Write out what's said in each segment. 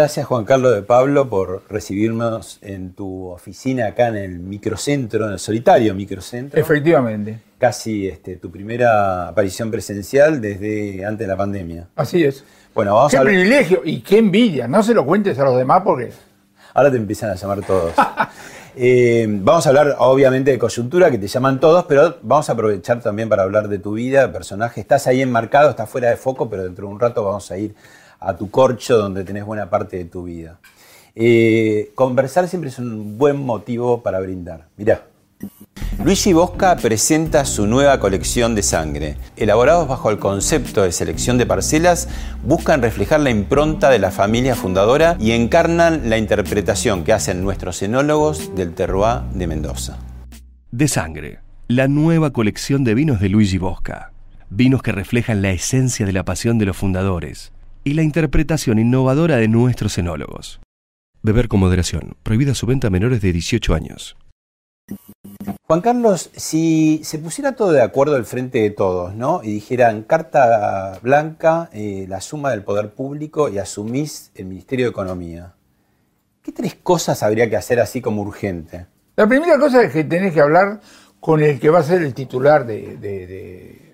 Gracias Juan Carlos de Pablo por recibirnos en tu oficina acá en el microcentro, en el solitario microcentro. Efectivamente. Casi este, tu primera aparición presencial desde antes de la pandemia. Así es. Bueno, vamos qué a privilegio y qué envidia. No se lo cuentes a los demás porque... Ahora te empiezan a llamar todos. Eh, vamos a hablar obviamente de coyuntura, que te llaman todos, pero vamos a aprovechar también para hablar de tu vida, personaje. Estás ahí enmarcado, estás fuera de foco, pero dentro de un rato vamos a ir a tu corcho donde tenés buena parte de tu vida. Eh, conversar siempre es un buen motivo para brindar. Mirá. Luigi Bosca presenta su nueva colección de sangre. Elaborados bajo el concepto de selección de parcelas, buscan reflejar la impronta de la familia fundadora y encarnan la interpretación que hacen nuestros enólogos del terroir de Mendoza. De sangre, la nueva colección de vinos de Luigi Bosca. Vinos que reflejan la esencia de la pasión de los fundadores y la interpretación innovadora de nuestros enólogos. Beber con moderación. Prohibida su venta a menores de 18 años. Juan Carlos, si se pusiera todo de acuerdo al frente de todos, ¿no? Y dijeran carta blanca, eh, la suma del poder público y asumís el Ministerio de Economía, ¿qué tres cosas habría que hacer así como urgente? La primera cosa es que tenés que hablar con el que va a ser el titular de, de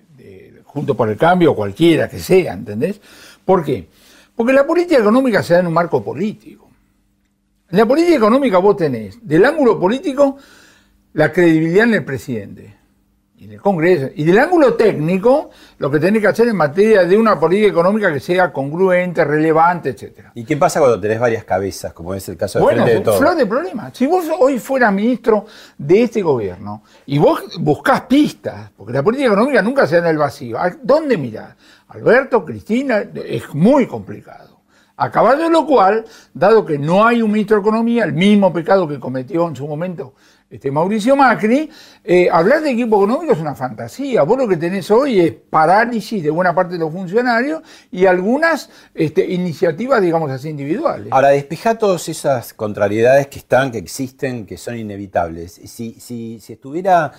Junto por el Cambio o cualquiera que sea, ¿entendés? ¿Por qué? Porque la política económica se da en un marco político. En la política económica vos tenés, del ángulo político, la credibilidad en el presidente y en el Congreso. Y del ángulo técnico, lo que tenés que hacer en materia de una política económica que sea congruente, relevante, etc. ¿Y qué pasa cuando tenés varias cabezas, como es el caso de bueno, Frente de flor de problema. Si vos hoy fueras ministro de este gobierno y vos buscás pistas, porque la política económica nunca se da en el vacío, ¿a ¿dónde mirás? Alberto, Cristina, es muy complicado. Acabado lo cual, dado que no hay un ministro de Economía, el mismo pecado que cometió en su momento este Mauricio Macri, eh, hablar de equipo económico es una fantasía. Vos lo que tenés hoy es parálisis de buena parte de los funcionarios y algunas este, iniciativas, digamos así, individuales. Ahora, despeja todas esas contrariedades que están, que existen, que son inevitables. Si, si, si estuviera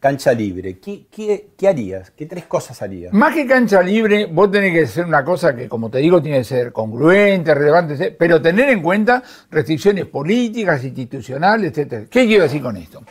cancha libre, ¿qué, qué, harías? ¿Qué tres cosas harías? Más que cancha libre, vos tenés que hacer una cosa que, como te digo, tiene que ser congruente, relevante, pero tener en cuenta restricciones políticas, institucionales, etc. ¿Qué quiero decir con esto?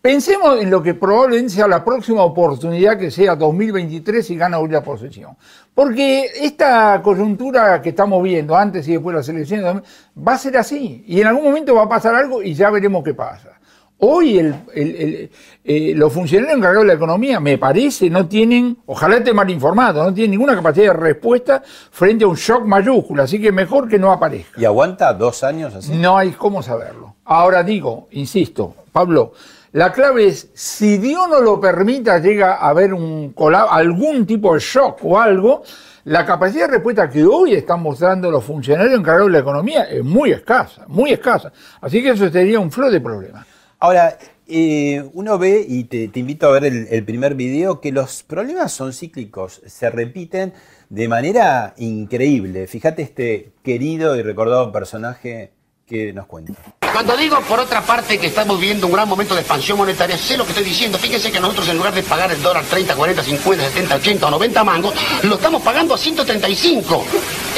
Pensemos en lo que probablemente sea la próxima oportunidad que sea 2023 y gana una posesión. Porque esta coyuntura que estamos viendo antes y después de las elecciones va a ser así. Y en algún momento va a pasar algo y ya veremos qué pasa. Hoy el, eh, los funcionarios encargados de la economía, me parece, no tienen, ojalá esté mal informado, no tienen ninguna capacidad de respuesta frente a un shock mayúsculo, así que mejor que no aparezca. ¿Y aguanta dos años así? No hay cómo saberlo. Ahora digo, insisto, Pablo, la clave es, si Dios no lo permita, llega a haber un algún tipo de shock o algo, la capacidad de respuesta que hoy están mostrando los funcionarios encargados de la economía es muy escasa, muy escasa. Así que eso sería un flow de problemas. Ahora, eh, uno ve, y te, invito a ver el, primer video, que los problemas son cíclicos, se repiten de manera increíble. Fíjate este querido y recordado personaje que nos cuenta. Cuando digo, por otra parte, que estamos viviendo un gran momento de expansión monetaria, sé lo que estoy diciendo. Fíjense que nosotros, en lugar de pagar el dólar 30, 40, 50, 70, 80 o 90 mangos, lo estamos pagando a 135.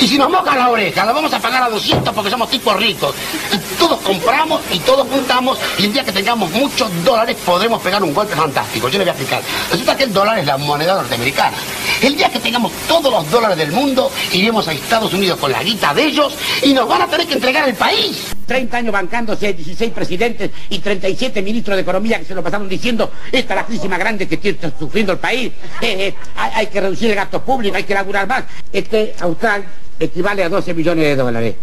Y si nos mojan la oreja, la vamos a pagar a 200 porque somos tipos ricos. Y todos compramos y todos juntamos, y el día que tengamos muchos dólares podremos pegar un golpe fantástico. Yo le voy a explicar. Resulta que el dólar es la moneda norteamericana. El día que tengamos todos los dólares del mundo, iremos a Estados Unidos con la guita de ellos y nos van a tener que entregar el país. 30 años bancándose 16 presidentes y 37 ministros de Economía que se lo pasaron diciendo esta es la crisis más grande que está sufriendo el país. Eh, eh, hay, hay que reducir el gasto público, hay que laburar más. Este austral equivale a 12 millones de dólares.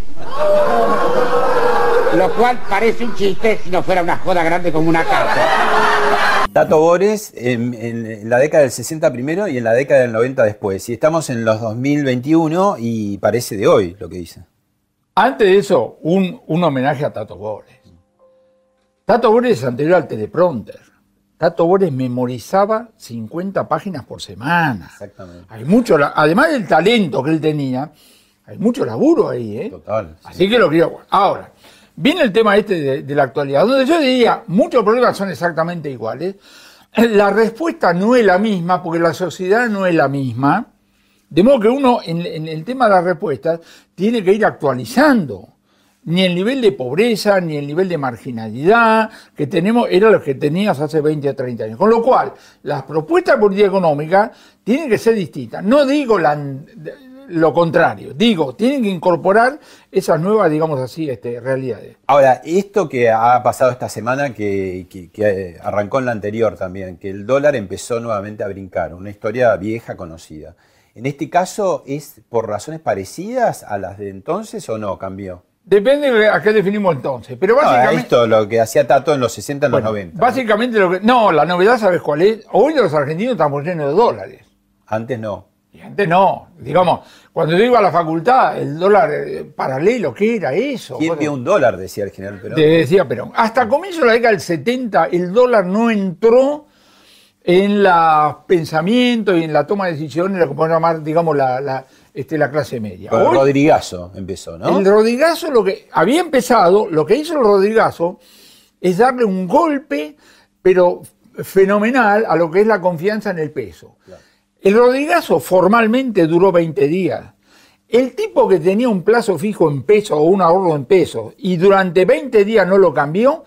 Lo cual parece un chiste si no fuera una joda grande como una casa. Tato Bores en, en la década del 60 primero y en la década del 90 después. Y estamos en los 2021 y parece de hoy lo que dice. Antes de eso, un, un homenaje a Tato Bores. Tato Bores es anterior al teleprompter. Tato Bores memorizaba 50 páginas por semana. Exactamente. Hay mucho, además del talento que él tenía, hay mucho laburo ahí, ¿eh? Total. sí. Así que lo quiero. Ahora, viene el tema este de, de la actualidad, donde yo diría, muchos problemas son exactamente iguales. La respuesta no es la misma, porque la sociedad no es la misma. De modo que uno, en, en el tema de las respuestas, tiene que ir actualizando. Ni el nivel de pobreza, ni el nivel de marginalidad que tenemos, era lo que tenías hace 20 o 30 años. Con lo cual, las propuestas de política económica tienen que ser distintas. No digo la, lo contrario, digo, tienen que incorporar esas nuevas, digamos así, este, realidades. Ahora, esto que ha pasado esta semana, que, que- que arrancó en la anterior también, que el dólar empezó nuevamente a brincar, una historia vieja conocida. En este caso, ¿es por razones parecidas a las de entonces o no? ¿Cambió? Depende de a qué definimos entonces. Pero No, básicamente. esto, lo que hacía Tato en los 60, en bueno, los 90. ¿no? básicamente lo que. No, la novedad, ¿sabes cuál es? Hoy los argentinos estamos llenos de dólares. Antes no. Y antes no. Digamos, cuando yo iba a la facultad, el dólar eh, paralelo, ¿qué era eso? ¿Quién Bueno, un dólar? Decía el general Perón. decía Perón. Hasta comienzo de la década del 70, el dólar no entró en los pensamientos y en la toma de decisiones, lo que podemos llamar, digamos, la, la, este, la clase media. Con el Rodrigazo empezó, ¿no? El Rodrigazo lo que había empezado, lo que hizo el Rodrigazo es darle un golpe, pero fenomenal, a lo que es la confianza en el peso. El Rodrigazo formalmente duró 20 días. El tipo que tenía un plazo fijo en peso o un ahorro en pesos y durante 20 días no lo cambió,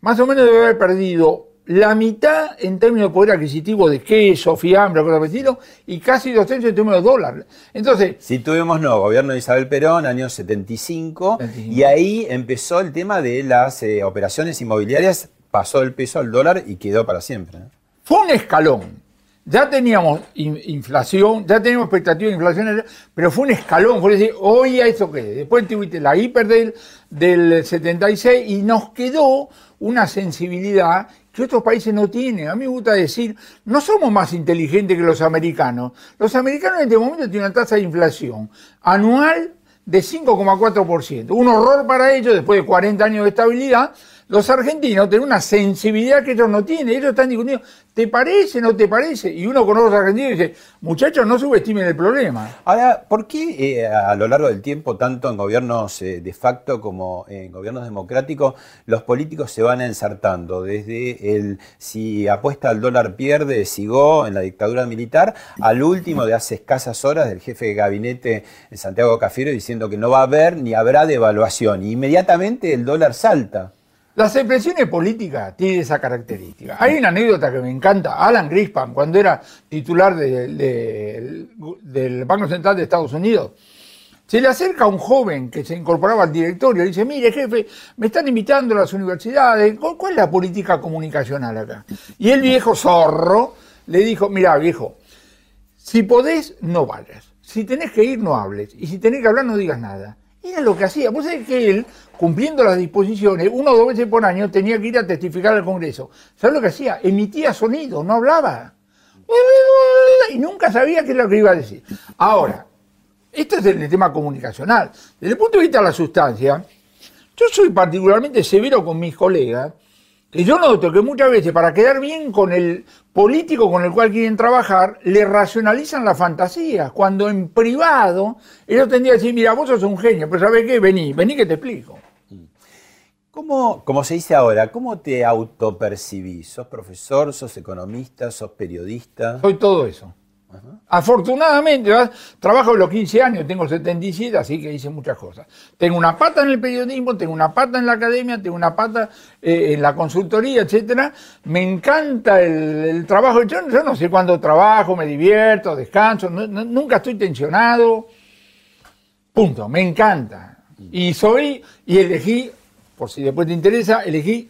más o menos debe haber perdido la mitad en términos de poder adquisitivo de queso, fiambre, cosas estilo, y casi dos tercios en términos de dólar. Entonces, Si tuvimos, no, gobierno de Isabel Perón, año 75, 75. y ahí empezó el tema de las eh, operaciones inmobiliarias, pasó el peso al dólar y quedó para siempre. Fue un escalón. Ya teníamos in- inflación, ya teníamos expectativa de inflación, pero fue un escalón. Fue decir, hoy a eso qué. Después tuviste la hiper del, del 76 y nos quedó una sensibilidad que otros países no tienen. A mí me gusta decir, no somos más inteligentes que los americanos. Los americanos en este momento tienen una tasa de inflación anual de 5,4%. Un horror para ellos después de 40 años de estabilidad. Los argentinos tienen una sensibilidad que ellos no tienen. Ellos están discutiendo, ¿te parece, no te parece? Y uno conoce a los argentinos y dice, muchachos, no subestimen el problema. Ahora, ¿por qué eh, a lo largo del tiempo, tanto en gobiernos eh, de facto como en gobiernos democráticos, los políticos se van ensartando? Desde el si apuesta al dólar pierde, sigó en la dictadura militar, al último de hace escasas horas del jefe de gabinete Santiago Cafiero diciendo que no va a haber ni habrá devaluación. Y inmediatamente el dólar salta. Las expresiones políticas tienen esa característica. Hay una anécdota que me encanta. Alan Greenspan, cuando era titular de- de- del Banco Central de Estados Unidos, se le acerca a un joven que se incorporaba al directorio y le dice, mire jefe, me están invitando a las universidades, ¿cuál, cuál es la política comunicacional acá? Y el viejo zorro le dijo, mira viejo, si podés, no vayas. Si tenés que ir, no hables. Y si tenés que hablar, no digas nada. Era lo que hacía. Vos sabés que él, cumpliendo las disposiciones, una o dos veces por año tenía que ir a testificar al Congreso. ¿Sabes lo que hacía? Emitía sonido, no hablaba. Y nunca sabía qué es lo que iba a decir. Ahora, esto es el tema comunicacional. Desde el punto de vista de la sustancia, yo soy particularmente severo con mis colegas, que yo noto que muchas veces para quedar bien con el político con el cual quieren trabajar, le racionalizan la fantasía, cuando en privado ellos tendrían que decir, mira, vos sos un genio, pero ¿sabes qué? Vení, vení que te explico. ¿Cómo, como se dice ahora, cómo te autopercibís? ¿Sos profesor, sos economista, sos periodista? Soy todo eso. Afortunadamente, trabajo los 15 años, tengo 77, así que hice muchas cosas. Tengo una pata en el periodismo, tengo una pata en la academia, tengo una pata eh, en la consultoría, etcétera. Me encanta el, trabajo. Yo, yo, no sé cuándo trabajo, me divierto, descanso, nunca estoy tensionado. Punto, me encanta. Y soy, y elegí, por si después te interesa, elegí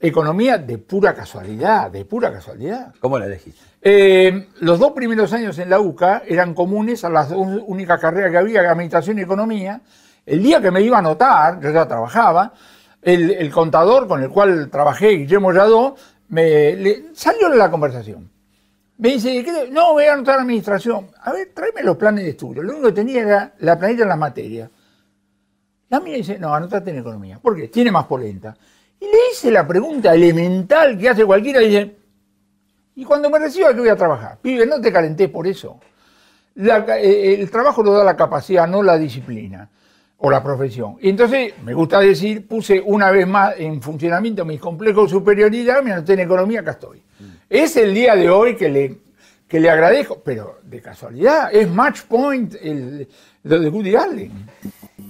economía de pura casualidad, de pura casualidad. ¿Cómo la elegiste? Eh, los dos primeros años en la UCA eran comunes a las dos únicas carreras que había, Administración y Economía. El día que me iba a anotar, yo ya trabajaba, el, contador con el cual trabajé, Guillermo Yadó, me salió de la conversación. Me dice, no, voy a anotar Administración. A ver, tráeme los planes de estudio. Lo único que tenía era la planilla en las materias. La mía dice, no, anotate en Economía. ¿Por qué? Tiene más polenta. Y le hice la pregunta elemental que hace cualquiera, dice, y cuando me reciba, que voy a trabajar? Pibe, no te calenté por eso. Eh, el trabajo lo da la capacidad, no la disciplina o la profesión. Y entonces, me gusta decir, puse una vez más en funcionamiento mis complejos de superioridad, me anoté en economía, acá estoy. Es el día de hoy que le, que le agradezco, pero de casualidad, es match point el, lo de Woody Allen.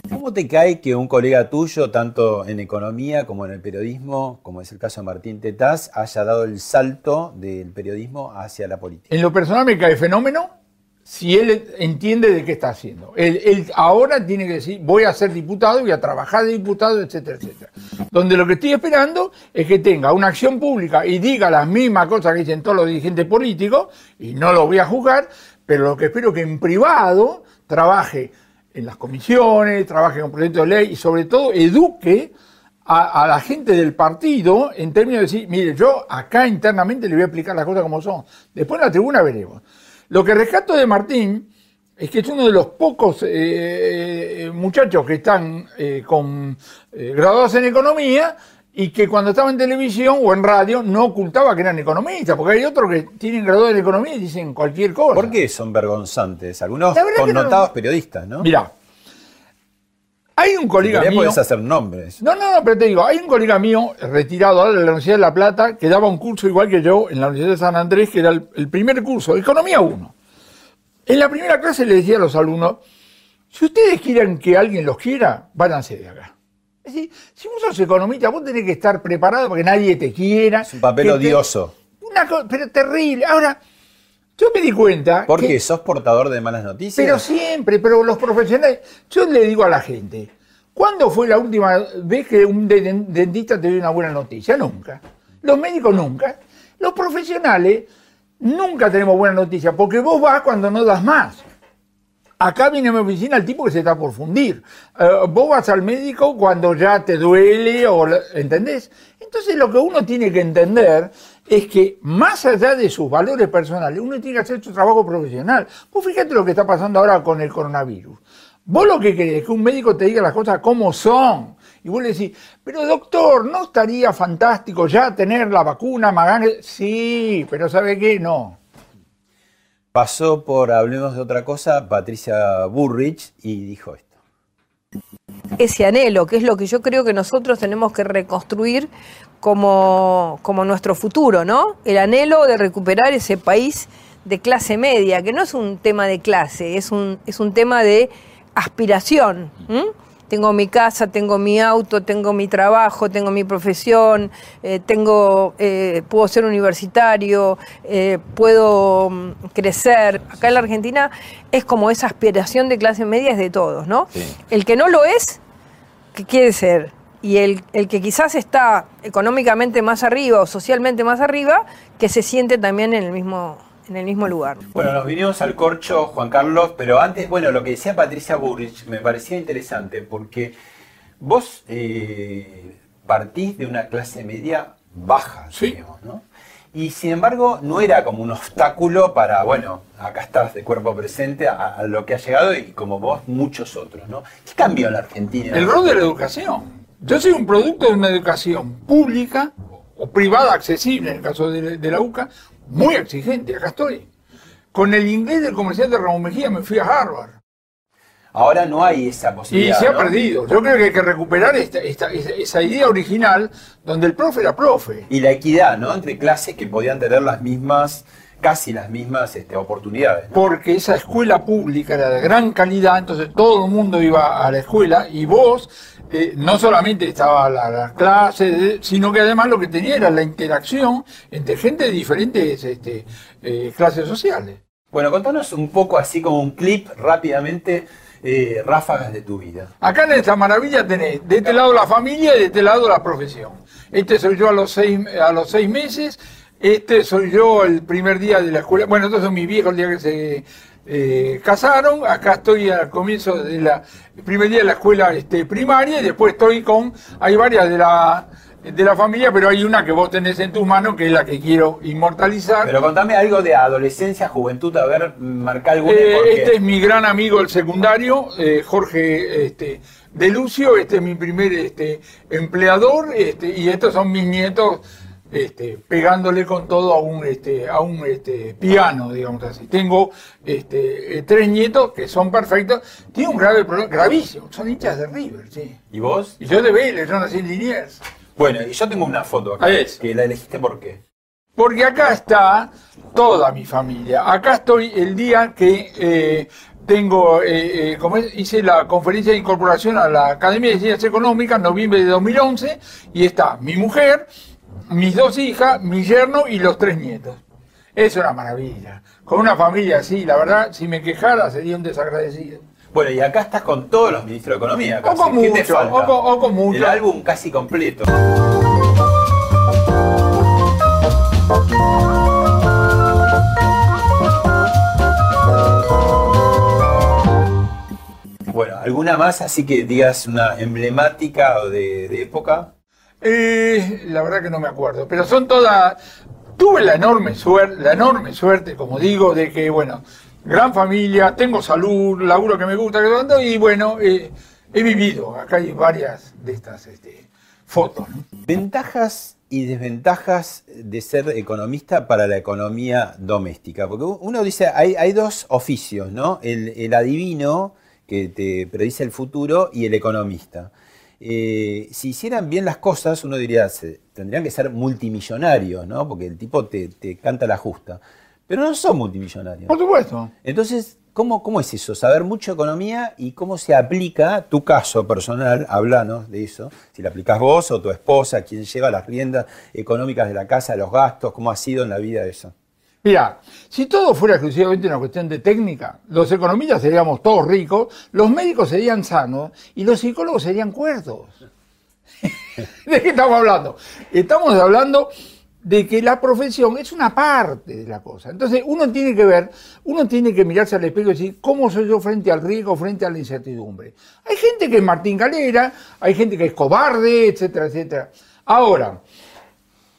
¿Cómo te cae que un colega tuyo, tanto en economía como en el periodismo, como es el caso de Martín Tetaz, haya dado el salto del periodismo hacia la política? En lo personal me cae fenómeno si él entiende de qué está haciendo. Él, ahora tiene que decir, voy a ser diputado, voy a trabajar de diputado, etcétera, etcétera. Donde lo que estoy esperando es que tenga una acción pública y diga las mismas cosas que dicen todos los dirigentes políticos, y no lo voy a juzgar, pero lo que espero que en privado trabaje en las comisiones, trabaje con proyectos de ley y sobre todo eduque a, la gente del partido en términos de decir, mire, yo acá internamente le voy a explicar las cosas como son. Después en la tribuna veremos. Lo que rescato de Martín es que es uno de los pocos eh, eh, muchachos que están eh, con, graduados en economía y que cuando estaba en televisión o en radio no ocultaba que eran economistas, porque hay otros que tienen graduado en economía y dicen cualquier cosa. ¿Por qué son vergonzantes? Algunos connotados periodistas, ¿no? Mira, hay un colega mío. puedes hacer nombres. No, no, no, pero te digo, hay un colega mío retirado de la Universidad de La Plata que daba un curso igual que yo en la Universidad de San Andrés, que era el, el primer curso, Economía 1. En la primera clase le decía a los alumnos: si ustedes quieren que alguien los quiera, váyanse de acá. Es decir, si vos sos economista, vos tenés que estar preparado para que nadie te quiera. Es un papel odioso. una cosa, pero terrible. Ahora, yo me di cuenta. ¿Por qué? ¿Sos portador de malas noticias? Pero siempre, pero los profesionales. Yo le digo a la gente, ¿cuándo fue la última vez que un dentista te dio una buena noticia? Nunca. Los médicos nunca. Los profesionales nunca tenemos buena noticia, porque vos vas cuando no das más. Acá viene a mi oficina el tipo que se está por fundir. Eh, vos vas al médico cuando ya te duele, o, ¿entendés? Entonces lo que uno tiene que entender es que más allá de sus valores personales, uno tiene que hacer su trabajo profesional. Vos fíjate lo que está pasando ahora con el coronavirus. Vos lo que querés es que un médico te diga las cosas como son. Y vos le decís, pero doctor, ¿no estaría fantástico ya tener la vacuna Magán? Sí, pero ¿sabe qué? No. Pasó por Hablemos de otra cosa Patricia Burrich y dijo esto. Ese anhelo, que es lo que yo creo que nosotros tenemos que reconstruir como, como nuestro futuro, ¿no? El anhelo de recuperar ese país de clase media, que no es un tema de clase, es un, es un tema de aspiración tengo mi casa, tengo mi auto, tengo mi trabajo, tengo mi profesión, eh, tengo, eh, puedo ser universitario, eh, puedo mm, crecer. Acá en la Argentina es como esa aspiración de clase media es de todos, ¿no? El que no lo es, ¿qué quiere ser? Y el, el, que quizás está económicamente más arriba o socialmente más arriba, que se siente también en el mismo en el mismo lugar. Bueno, nos vinimos al corcho, Juan Carlos, pero antes, bueno, lo que decía Patricia Burrich me parecía interesante porque vos eh, partís de una clase media baja, digamos, ¿no? Y sin embargo, no era como un obstáculo para, bueno, acá estás de cuerpo presente a, lo que ha llegado y como vos, muchos otros, ¿no? ¿Qué cambió en la Argentina? El rol de la educación. Yo soy un producto de una educación pública o privada accesible, en el caso de, de la UCA, muy exigente, acá estoy. Con el inglés del comerciante Ramón Mejía me fui a Harvard. Ahora no hay esa Y posibilidad. se ha ¿no? perdido. Yo creo que hay que recuperar esta- esta- esa idea original donde el profe era profe. Y la equidad, ¿no? Entre clases que podían tener las mismas, casi las mismas este, oportunidades. ¿no? Porque esa escuela pública era de gran calidad, entonces todo el mundo iba a la escuela y vos eh, no solamente estaba la, la clase, de- sino que además lo que tenía era la interacción entre gente de diferentes este, eh, clases sociales. Bueno, contanos un poco así como un clip rápidamente, eh, ráfagas de tu vida. Acá en esta maravilla tenés de este lado la familia y de este lado la profesión. Este soy yo a los seis, a los seis meses, este soy yo el primer día de la escuela. Bueno, estos son mis viejos el día que se eh, casaron. Acá estoy al comienzo de la el primer día de la escuela este, primaria y después estoy con. Hay varias de la, de la familia, pero hay una que vos tenés en tus manos que es la que quiero inmortalizar. Pero contame algo de adolescencia, juventud, a ver, marca alguna. Eh, porque- este es mi gran amigo del secundario, eh, Jorge este, De Lucio, este es mi primer este, empleador, este, y estos son mis nietos este, pegándole con todo a un, este, a un este, piano, digamos así. Tengo este, eh, tres nietos que son perfectos, tiene un grave problema, gravísimo, son hinchas de River, sí. ¿Y vos? Y yo de Vélez, yo nací en Liniers. Bueno, y yo tengo una foto acá. Es. Que la elegiste por qué. Porque acá está toda mi familia. Acá estoy el día que eh, tengo, eh, eh, como es, hice la conferencia de incorporación a la Academia de Ciencias Económicas en noviembre de 2011 y está mi mujer, mis dos hijas, mi yerno y los tres nietos. Es una maravilla. Con una familia así, la verdad, si me quejara sería un desagradecido. Bueno, y acá estás con todos los ministros de Economía. O con ¿Qué te mucho, falta? o con- o con mucho. El álbum casi completo. Bueno, ¿alguna más así que digas una emblemática o de, de época? Eh, la verdad que no me acuerdo, pero son todas. Tuve la enorme suerte, la enorme suerte, como digo, de que, bueno, gran familia, tengo salud, laburo que me gusta, y bueno, eh, he vivido. Acá hay varias de estas este, fotos. Ventajas y desventajas de ser economista para la economía doméstica. Porque uno dice, hay, hay dos oficios, ¿no? El, el adivino, que te predice el futuro, y el economista. Eh, si hicieran bien las cosas, uno diría, se- tendrían que ser multimillonarios, ¿no? Porque el tipo te, te canta la justa. Pero no son multimillonarios. Por supuesto. Entonces, ¿cómo, ¿cómo es eso? Saber mucho economía y cómo se aplica tu caso personal, hablanos de eso, si la aplicás vos o tu esposa, quien lleva las riendas económicas de la casa, los gastos, cómo ha sido en la vida eso. Mira, si todo fuera exclusivamente una cuestión de técnica, los economistas seríamos todos ricos, los médicos serían sanos y los psicólogos serían cuerdos. ¿De qué estamos hablando? Estamos hablando de que la profesión es una parte de la cosa. Entonces uno tiene que ver, uno tiene que mirarse al espejo y decir, ¿cómo soy yo frente al riesgo, frente a la incertidumbre? Hay gente que es Martín Galera, hay gente que es cobarde, etcétera, etcétera. Ahora,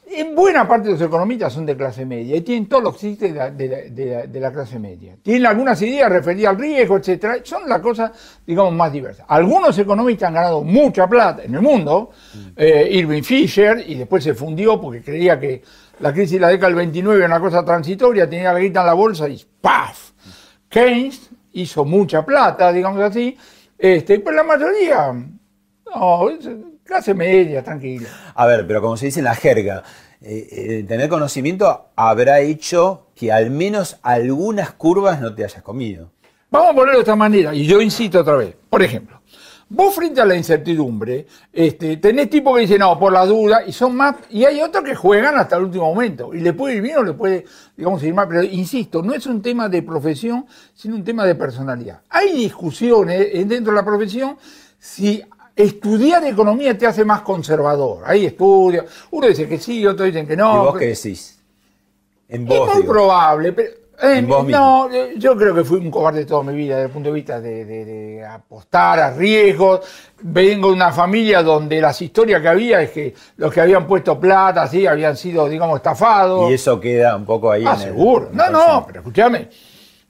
en buena parte de los economistas son de clase media y tienen todos los chistes de la, de la- de la- de la clase media. Tienen algunas ideas referidas al riesgo, etcétera. Son las cosas, digamos, más diversas. Algunos economistas han ganado mucha plata en el mundo. Eh, Irving Fisher, y después se fundió porque creía que la crisis de la década del 29 era una cosa transitoria, tenía la guita en la bolsa y ¡paf! Keynes hizo mucha plata, digamos así. Este, pero la mayoría, no, clase media, tranquila. A ver, pero como se dice en la jerga, eh, eh, tener conocimiento habrá hecho que al menos algunas curvas no te hayas comido. Vamos a ponerlo de esta manera, y yo insisto otra vez. Por ejemplo, vos frente a la incertidumbre, este, tenés tipos que dicen, no, por la duda, y son más, y hay otros que juegan hasta el último momento, y le puede ir bien o le puede, digamos, ir mal, pero insisto, no es un tema de profesión, sino un tema de personalidad. Hay discusiones dentro de la profesión si estudiar economía te hace más conservador. Hay estudios, uno dice que sí, otros dicen que no. ¿Y vos qué decís? En es muy digo. probable, pero eh, En vos no, eh, yo creo que fui un cobarde toda mi vida desde el punto de vista de, de- de apostar a riesgos. Vengo de una familia donde las historias que había es que los que habían puesto plata, sí, habían sido, digamos, estafados. Y eso queda un poco ahí Ah, en el- seguro. en No, el no, horizonte. pero escúchame.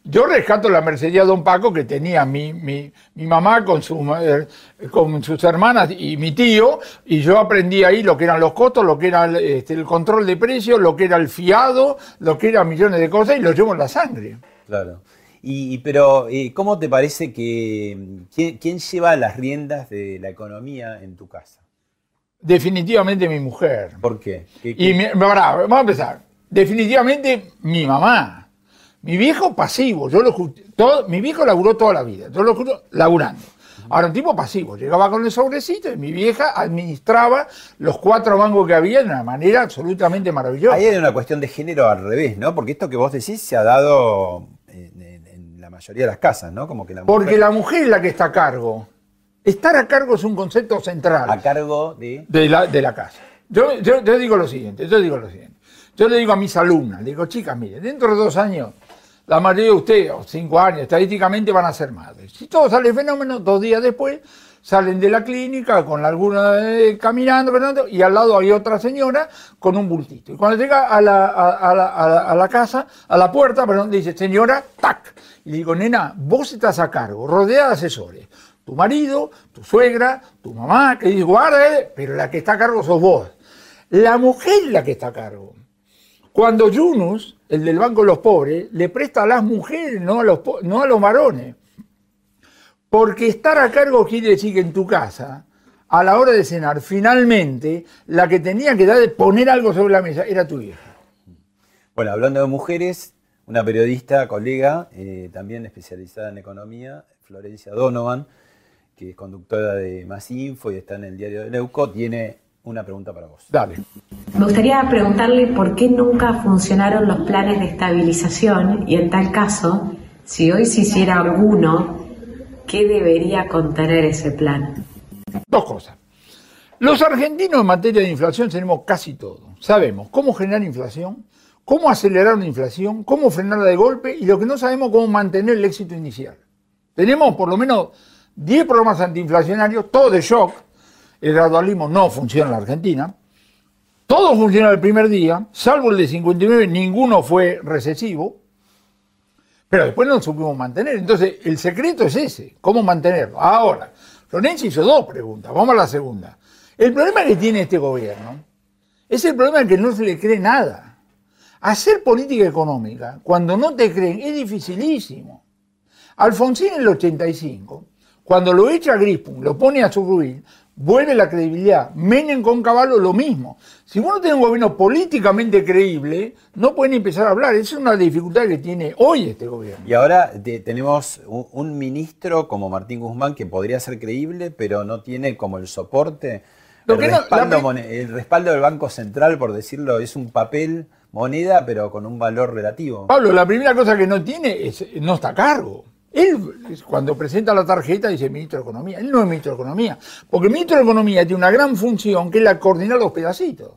Yo rescato la mercería Don Paco que tenía mi, mi, mi mamá con, sus eh, con sus hermanas y mi tío, y yo aprendí ahí lo que eran los costos, lo que era el, este, el control de precios, lo que era el fiado, lo que eran millones de cosas, y lo llevo en la sangre. Claro. Y, pero, eh, ¿cómo te parece que ¿quién, quién lleva las riendas de la economía en tu casa? Definitivamente mi mujer. ¿Por qué? ¿Qué- Y mi- vamos a empezar. Definitivamente mi mamá. Mi viejo pasivo. Yo lo todo, mi viejo laburó toda la vida. Yo lo juro laburando. Ahora, un tipo pasivo. Llegaba con el sobrecito y mi vieja administraba los cuatro bancos que había de una manera absolutamente maravillosa. Ahí hay una cuestión de género al revés, ¿no? Porque esto que vos decís se ha dado en, en- en la mayoría de las casas, ¿no? Como que la Porque mujer la mujer es la que está a cargo. Estar a cargo es un concepto central. a cargo de... de la, de la casa. Yo, yo, yo digo lo siguiente, yo digo lo siguiente. Yo le digo a mis alumnas, le digo, chicas, mire, dentro de dos años, la mayoría de ustedes, o cinco años, estadísticamente van a ser madres. Si todo sale fenómeno, dos días después salen de la clínica con alguna eh, caminando, caminando, y al lado hay otra señora con un bultito. Y cuando llega a la, a, a la, a la- casa, a la puerta, perdón, dice, señora, tac. Y le digo, nena, vos estás a cargo, rodeada de asesores. Tu marido, tu suegra, tu mamá, que dice, guarda, eh", pero la que está a cargo sos vos. La mujer la que está a cargo. Cuando Yunus, el del Banco de los Pobres, le presta a las mujeres, no a los, no varones. Porque estar a cargo quiere decir que en tu casa, a la hora de cenar, finalmente, la que tenía que dar poner algo sobre la mesa era tu hija. Bueno, hablando de mujeres, una periodista, colega, eh, también especializada en economía, Florencia Donovan, que es conductora de Más Info y está en el diario de Leuco, tiene una pregunta para vos. Dale. Me gustaría preguntarle por qué nunca funcionaron los planes de estabilización y en tal caso, si hoy se hiciera alguno, ¿qué debería contener ese plan? Dos cosas. Los argentinos en materia de inflación tenemos casi todo. Sabemos cómo generar inflación, cómo acelerar una inflación, cómo frenarla de golpe y lo que no sabemos cómo mantener el éxito inicial. Tenemos por lo menos 10 programas antiinflacionarios, todos de shock. El gradualismo no funciona en la Argentina. Todo funciona el primer día, salvo el de 59, ninguno fue recesivo. Pero después no lo supimos mantener. Entonces, el secreto es ese, cómo mantenerlo. Ahora, Florencia hizo dos preguntas, vamos a la segunda. El problema que tiene este gobierno es el problema de que no se le cree nada. Hacer política económica cuando no te creen es dificilísimo. Alfonsín en el 85, cuando lo echa a Grispum, lo pone a su ruin, vuelve la credibilidad. Menem con Caballo lo mismo. Si vos no tenés un gobierno políticamente creíble, no pueden empezar a hablar. Esa es una dificultad que tiene hoy este gobierno. Y ahora te- tenemos un, un ministro como Martín Guzmán que podría ser creíble, pero no tiene como el soporte. Lo el, que no- respaldo la el respaldo del Banco Central, por decirlo, es un papel moneda, pero con un valor relativo. Pablo, la primera cosa que no tiene es no está a cargo. Él, cuando presenta la tarjeta, dice ministro de Economía. Él no es ministro de Economía. Porque el ministro de Economía tiene una gran función que es la coordinar los pedacitos.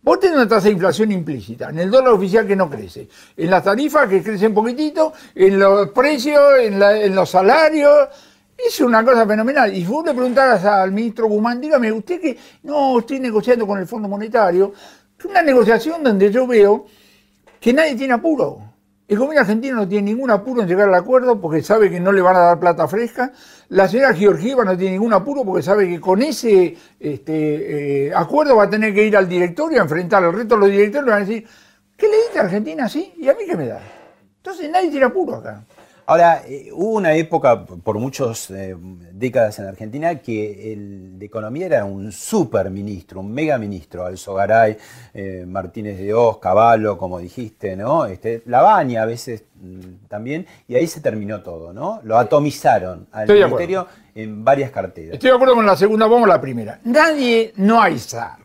Vos tenés una tasa de inflación implícita, en el dólar oficial que no crece, en las tarifas que crecen poquitito, en los precios, en los salarios. Es una cosa fenomenal. Y si vos le preguntaras al ministro Guzmán, dígame, usted que no estoy negociando con el Fondo Monetario, es una negociación donde yo veo que nadie tiene apuro. El gobierno argentino no tiene ningún apuro en llegar al acuerdo porque sabe que no le van a dar plata fresca. La señora Georgieva no tiene ningún apuro porque sabe que con ese este, eh, acuerdo va a tener que ir al directorio a enfrentar al resto de los directores y van a decir, ¿qué le diste a Argentina así? ¿Y a mí qué me da? Entonces nadie tiene apuro acá. Ahora, eh, hubo una época, por muchas décadas en Argentina, que el de Economía era un super ministro, un mega ministro. Alzogaray, eh, Martínez de Oz, Caballo, como dijiste, ¿no? Este, Labaña a veces mm, también, y ahí se terminó todo, ¿no? Lo atomizaron al Estoy ministerio en varias carteras. Estoy de acuerdo con la segunda, vamos a la primera. Nadie, no hay zar.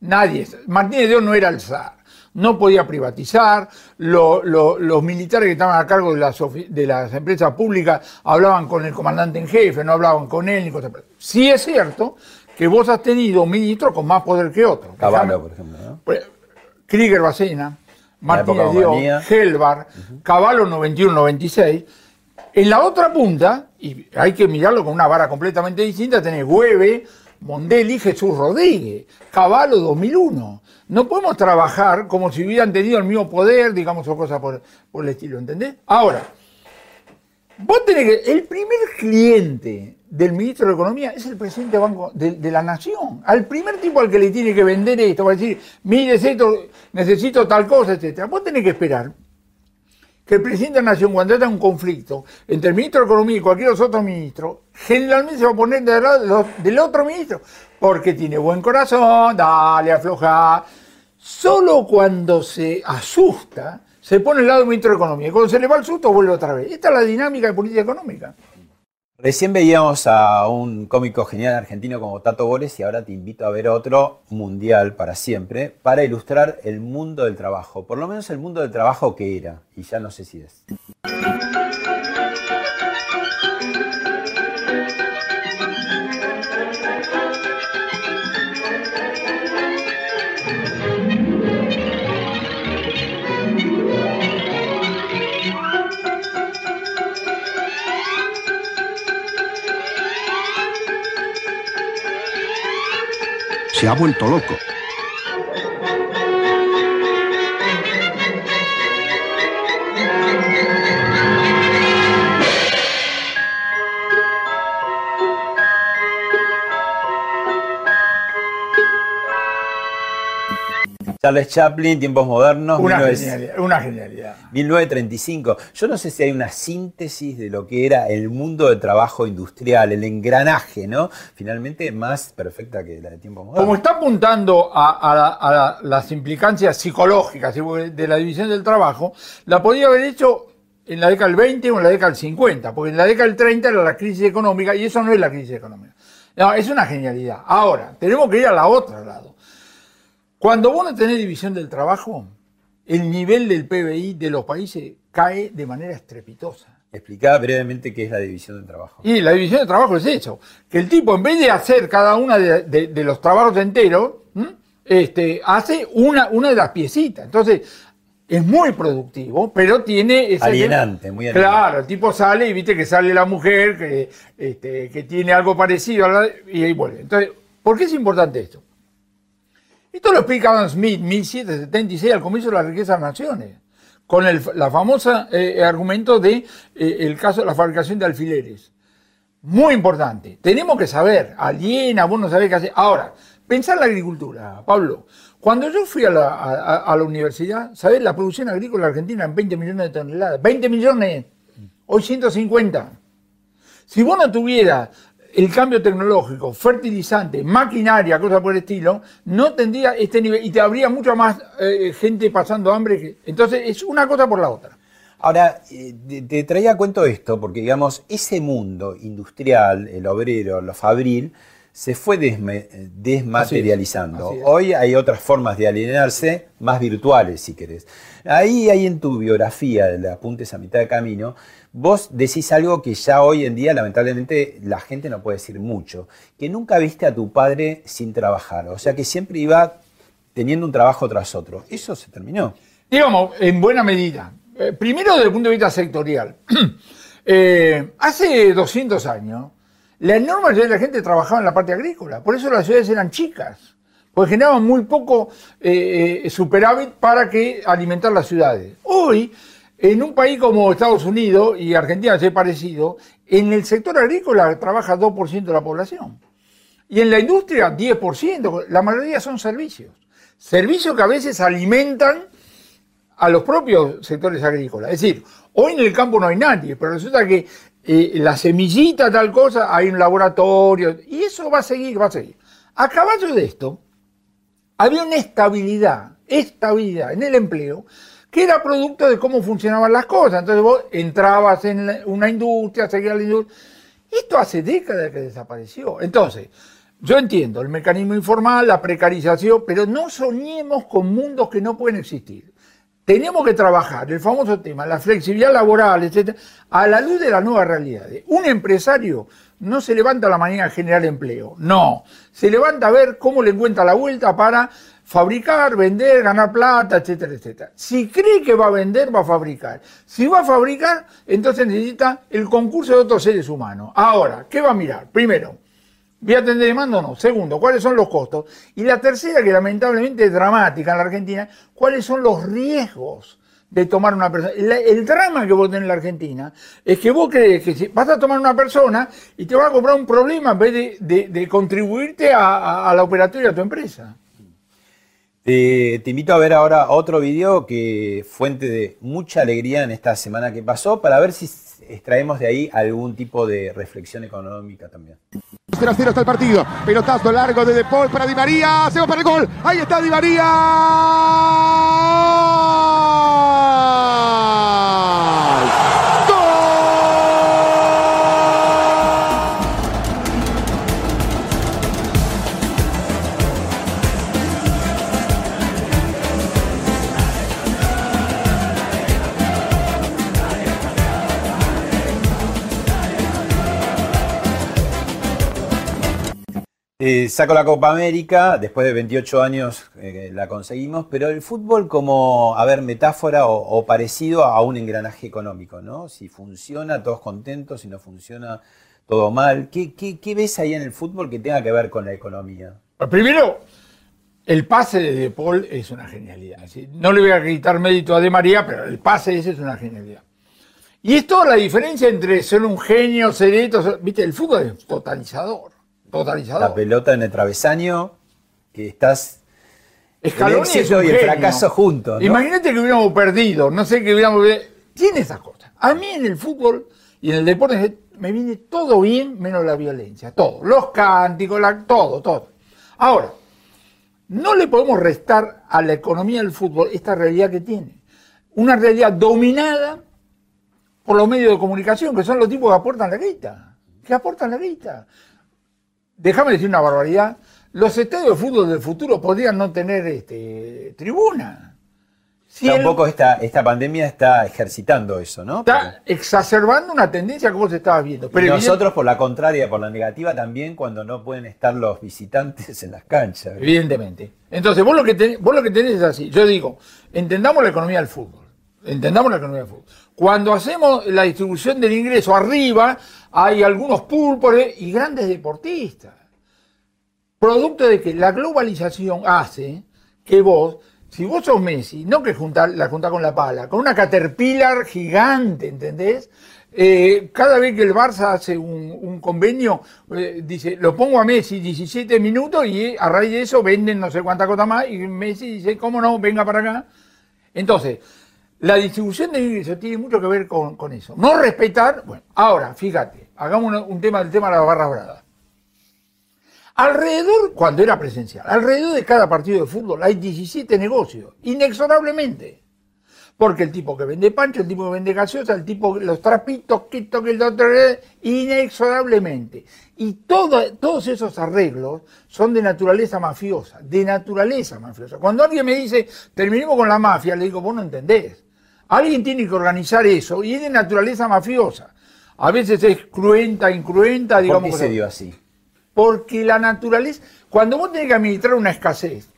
Nadie. Martínez de Dios no era el zar. No podía privatizar. lo- lo- los militares que estaban a cargo de las, ofi- de las empresas públicas hablaban con el comandante en jefe, no hablaban con él ni por- Sí es cierto que vos has tenido ministros con más poder que otros. Caballo, por ejemplo, ¿no? pues, Krieger Bacena, Martínez época Dios, Omanía. Helvar, Caballo 91-96. En la otra punta, y hay que mirarlo con una vara completamente distinta, tenés Hueve, Mondelli, Jesús Rodríguez, Caballo 2001. No podemos trabajar como si hubieran tenido el mismo poder, digamos, o cosas por, el estilo, ¿entendés? Ahora, vos tenés que. El primer cliente del ministro de Economía es el presidente Banco de, la Nación. Al primer tipo al que le tiene que vender esto, va a decir, mire esto, necesito tal cosa, etcétera. Vos tenés que esperar que el presidente de la Nación, cuando haya un conflicto entre el ministro de Economía y cualquier otro ministro, generalmente se va a poner del lado del otro ministro, porque tiene buen corazón, dale, afloja. Solo cuando se asusta, se pone al lado Economía. Cuando se le va el susto, vuelve otra vez. Esta es la dinámica de política económica. Recién veíamos a un cómico genial argentino como Tato Bores y ahora te invito a ver otro mundial para siempre para ilustrar el mundo del trabajo, por lo menos el mundo del trabajo que era, y ya no sé si es. Se ha vuelto loco. Charles Chaplin, tiempos modernos. Una 19 genialidad, una genialidad. 1935. Yo no sé si hay una síntesis de lo que era el mundo de trabajo industrial, el engranaje, ¿no? Finalmente más perfecta que la de tiempos modernos. Como está apuntando a, a la- a la- las implicancias psicológicas de la división del trabajo, la podía haber hecho en la década del 20 o en la década del 50, porque en la década del 30 era la crisis económica y eso no es la crisis económica. No, es una genialidad. Ahora, tenemos que ir a la otra lado. Cuando vos no tenés división del trabajo, el nivel del PBI de los países cae de manera estrepitosa. Explicaba brevemente qué es la división del trabajo. Y la división de trabajo es eso, que el tipo en vez de hacer cada una de, de- de los trabajos enteros, este, hace una, una de las piecitas. Entonces, es muy productivo, pero tiene... ese- Alienante, muy alienante. Claro, el tipo sale y viste que sale la mujer que, este, que tiene algo parecido a la- y ahí vuelve. Entonces, ¿por qué es importante esto? Esto lo explica Adam Smith, 1776, al comienzo de la riqueza de las naciones, con el la famosa eh, argumento de eh, el caso de la fabricación de alfileres. Muy importante. Tenemos que saber, aliena, vos no sabés qué hacer. Ahora, pensar la agricultura, Pablo. Cuando yo fui a la, universidad, ¿sabés? La producción agrícola argentina en 20 millones de toneladas. 20 millones. Hoy 150. Si vos no tuvieras el cambio tecnológico, fertilizante, maquinaria, cosas por el estilo, no tendría este nivel y te habría mucha más eh, gente pasando hambre. que- entonces es una cosa por la otra. Ahora, eh, te, traía a cuento esto, porque digamos, ese mundo industrial, el obrero, lo fabril, se fue desmaterializando. Así es, así es. Hoy hay otras formas de alienarse, más virtuales, si querés. Ahí, ahí en tu biografía, de apuntes a mitad de camino, vos decís algo que ya hoy en día, lamentablemente, la gente no puede decir mucho, que nunca viste a tu padre sin trabajar, o sea que siempre iba teniendo un trabajo tras otro. Eso se terminó. Digamos, en buena medida. Eh, primero desde el punto de vista sectorial. Eh, hace 200 años, la enorme mayoría de la gente trabajaba en la parte agrícola. Por eso las ciudades eran chicas. Porque generaban muy poco eh, superávit para que alimentar las ciudades. Hoy, en un país como Estados Unidos y Argentina, es parecido, en el sector agrícola trabaja 2% de la población. Y en la industria, 10%. La mayoría son servicios. Servicios que a veces alimentan a los propios sectores agrícolas. Es decir, hoy en el campo no hay nadie, pero resulta que eh, la semillita, tal cosa, hay un laboratorio, y eso va a seguir, va a seguir. A caballo de esto, había una estabilidad, estabilidad en el empleo, que era producto de cómo funcionaban las cosas. Entonces vos entrabas en una industria, seguías la industria. Esto hace décadas que desapareció. Entonces, yo entiendo el mecanismo informal, la precarización, pero no soñemos con mundos que no pueden existir. Tenemos que trabajar el famoso tema, la flexibilidad laboral, etcétera, a la luz de las nuevas realidades. Un empresario no se levanta a la mañana a generar empleo, no. Se levanta a ver cómo le encuentra la vuelta para fabricar, vender, ganar plata, etcétera, etcétera. Si cree que va a vender, va a fabricar. Si va a fabricar, entonces necesita el concurso de otros seres humanos. Ahora, ¿qué va a mirar? Primero, ¿Voy a atender demanda o no? Segundo, ¿cuáles son los costos? Y la tercera, que lamentablemente es dramática en la Argentina, ¿cuáles son los riesgos de tomar una persona? El drama que vos tenés en la Argentina es que vos crees que si vas a tomar una persona y te va a comprar un problema en vez de, de- contribuirte a, a- a la operatoria de tu empresa. Te, te invito a ver ahora otro video que fuente de mucha alegría en esta semana que pasó para ver si extraemos de ahí algún tipo de reflexión económica también. 0 a 0 está el partido. Pelotazo largo de De Paul para Di María. Se va para el gol. Ahí está Di María. Saco la Copa América, después de 28 años eh, la conseguimos, pero el fútbol como, a ver, metáfora o, parecido a un engranaje económico, ¿no? Si funciona, todos contentos, si no funciona, todo mal. ¿Qué, ves ahí en el fútbol que tenga que ver con la economía? Primero, el pase de De Paul es una genialidad. No le voy a quitar mérito a De María, pero el pase ese es una genialidad. Y es toda la diferencia entre ser un genio, ser esto, viste, el fútbol es totalizador. Totalizador. La pelota en el travesaño, que estás Scaloni el éxito y el genio. fracaso juntos. ¿no? Imagínate que hubiéramos perdido, no sé que hubiéramos. Tiene esas cosas. A mí en el fútbol y en el deporte me viene todo bien menos la violencia, todo. Los cánticos, la- todo, todo. Ahora, no le podemos restar a la economía del fútbol esta realidad que tiene. Una realidad dominada por los medios de comunicación, que son los tipos que aportan la guita. Que aportan la guita. Déjame decir una barbaridad. Los estadios de fútbol del futuro podrían no tener este, tribuna. Si el- Tampoco esta, esta pandemia está ejercitando eso, ¿no? está exacerbando una tendencia que vos estabas viendo. Y Pero nosotros por la contraria, por la negativa también cuando no pueden estar los visitantes en las canchas. Evidentemente. Entonces, vos lo, que tenés, vos lo que tenés es así. Yo digo, entendamos la economía del fútbol. Entendamos la economía del fútbol. Cuando hacemos la distribución del ingreso arriba, hay algunos púlpores y grandes deportistas. Producto de que la globalización hace que vos, si vos sos Messi, no que juntar, la juntás con la pala, con una caterpillar gigante, ¿entendés? Eh, cada vez que el Barça hace un, un convenio, eh, dice, lo pongo a Messi 17 minutos y eh, a raíz de eso venden no sé cuánta cosa más y Messi dice, ¿cómo no? Venga para acá. Entonces, la distribución de ingresos tiene mucho que ver con, eso. No respetar, bueno, ahora, fíjate, hagamos un tema del tema de la barra brava. Alrededor, cuando era presencial, alrededor de cada partido de fútbol hay 17 negocios, inexorablemente. Porque el tipo que vende pancho, el tipo que vende gaseosa, el tipo, los trapitos, que toque el otro, inexorablemente. Y todo- todos esos arreglos son de naturaleza mafiosa, de naturaleza mafiosa. Cuando alguien me dice, terminemos con la mafia, le digo, vos no entendés. Alguien tiene que organizar eso y es de naturaleza mafiosa. A veces es cruenta, incruenta, ¿Por digamos. qué cosas. se dio así? Porque la naturaleza, cuando vos tenés que administrar una escasez,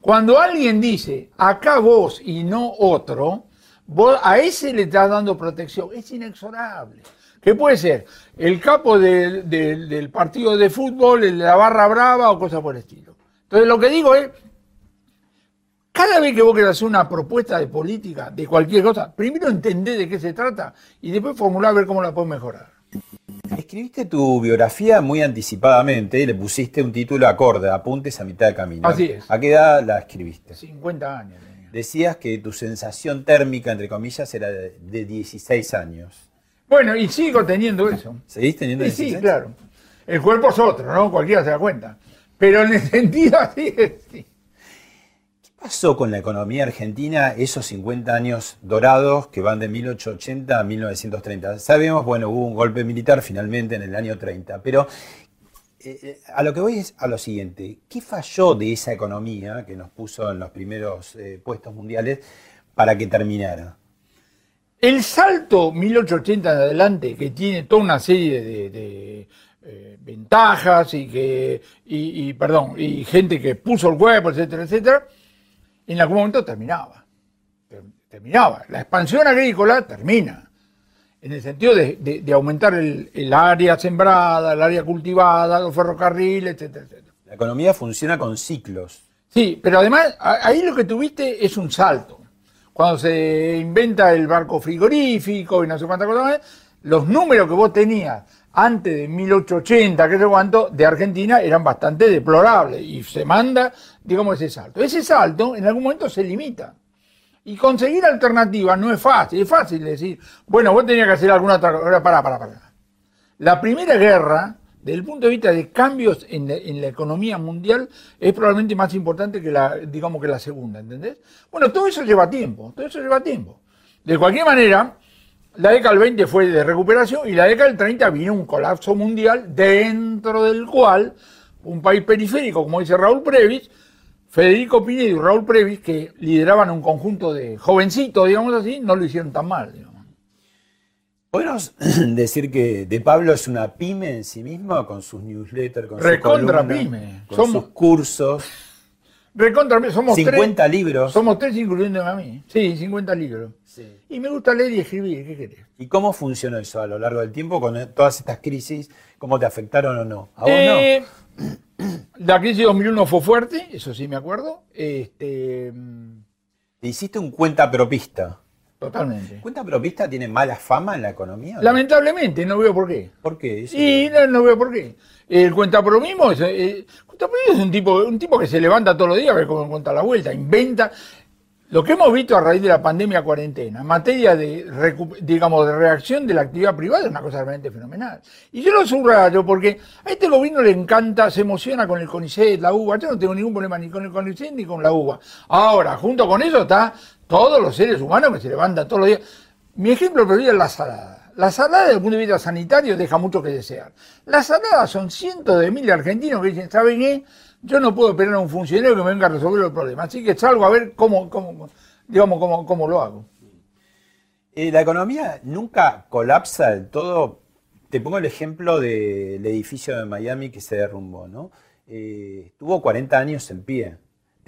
cuando alguien dice, acá vos y no otro, vos a ese le estás dando protección, es inexorable. Que puede ser el capo del partido de fútbol, el de la barra brava o cosas por el estilo. Entonces lo que digo es, cada vez que vos querés hacer una propuesta de política, de cualquier cosa, primero entendés de qué se trata y después formular a ver cómo la podés mejorar. Escribiste tu biografía muy anticipadamente y le pusiste un título acorde, apuntes a mitad de camino. Así es. ¿A qué edad la escribiste? 50 años. tenía. Decías que tu sensación térmica, entre comillas, era de, de 16 años. Bueno, y sigo teniendo eso. ¿Seguís teniendo 16? sí, claro. El cuerpo es otro, ¿no? Cualquiera se da cuenta. Pero en el sentido así, sí. ¿Qué pasó con la economía argentina esos 50 años dorados que van de 1880 a 1930? Sabemos, bueno, hubo un golpe militar finalmente en el año 30, pero eh, eh, a lo que voy es a lo siguiente, ¿qué falló de esa economía que nos puso en los primeros eh, puestos mundiales para que terminara? El salto 1880 en adelante, que tiene toda una serie de, ventajas y que perdón y gente que puso el cuerpo, etcétera, etcétera, en algún momento terminaba. Ter- Terminaba. La expansión agrícola termina. En el sentido de, de- de aumentar el, el área sembrada, el área cultivada, los ferrocarriles, etcétera, etcétera. La economía funciona con ciclos. Sí, pero además ahí lo que tuviste es un salto. Cuando se inventa el barco frigorífico y no sé cuántas cosas más, los números que vos tenías antes de 1880, que sé cuánto, de Argentina eran bastante deplorables y se manda, digamos, ese salto. Ese salto en algún momento se limita. Y conseguir alternativas no es fácil, es fácil decir, bueno, vos tenías que hacer alguna otra cosa, para, para, para. La primera guerra, desde el punto de vista de cambios en la, en la, economía mundial, es probablemente más importante que la, digamos, que la segunda, ¿entendés? Bueno, todo eso lleva tiempo, todo eso lleva tiempo. De cualquier manera, la década del 20 fue de recuperación y la década del 30 vino un colapso mundial dentro del cual un país periférico, como dice Raúl Previs, Federico Pinedo y Raúl Previs, que lideraban un conjunto de jovencitos, digamos así, no lo hicieron tan mal. Digamos. ¿Podemos decir que De Pablo es una pyme en sí misma, con sus newsletters, con Recontra su columna, pyme. con Somos- sus cursos, Recontra, somos 50 tres, libros? Somos tres incluyéndome a mí. Sí, 50 libros. Sí. Y me gusta leer y escribir, ¿qué querés? ¿Y cómo funcionó eso a lo largo del tiempo con todas estas crisis? ¿Cómo te afectaron o no? ¿A vos Eh, La crisis de 2001 fue fuerte, eso sí me acuerdo. Este, mm, no? Te hiciste un cuenta propista. Totalmente. ¿Cuenta propista tiene mala fama en la economía? Lamentablemente, no veo por qué. ¿Por qué? Eso- Y no, no veo por qué. El cuentapromismo es, eh, cuentapromismo es un tipo, un tipo que se levanta todos los días a ver cómo cuenta la vuelta, inventa. Lo que hemos visto a raíz de la pandemia cuarentena, en materia de, digamos, de reacción de la actividad privada, es una cosa realmente fenomenal. Y yo lo subrayo porque a este gobierno le encanta, se emociona con el CONICET, la UBA. Yo no tengo ningún problema ni con el CONICET ni con la UBA. Ahora, junto con eso está todos los seres humanos que se levantan todos los días. Mi ejemplo preferido es la salada. La salada, desde el punto de vista sanitario, deja mucho que desear. La salada son cientos de miles de argentinos que dicen, ¿saben qué? Yo no puedo esperar a un funcionario que me venga a resolver el problema. Así que salgo a ver cómo, digamos, cómo lo hago. Eh, la economía nunca colapsa del todo. Te pongo el ejemplo del edificio de Miami que se derrumbó, ¿no? Eh, estuvo 40 años en pie.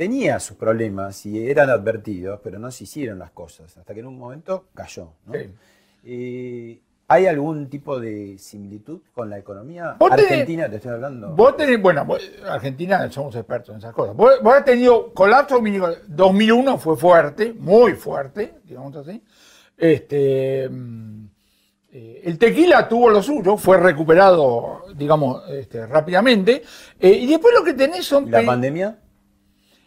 Tenía sus problemas y eran advertidos, pero no se hicieron las cosas, hasta que en un momento cayó. ¿no? Sí. Eh, ¿Hay algún tipo de similitud con la economía tenés- argentina? Te estoy hablando. Vos tenés, bueno, vos- Argentina somos expertos en esas cosas. Vos, vos has tenido colapso, mini- 2001 fue fuerte, muy fuerte, digamos así. Este, mm, eh, el tequila tuvo lo suyo, fue recuperado, digamos, este, rápidamente. Eh, y después lo que tenés son... ¿Y la pandemia?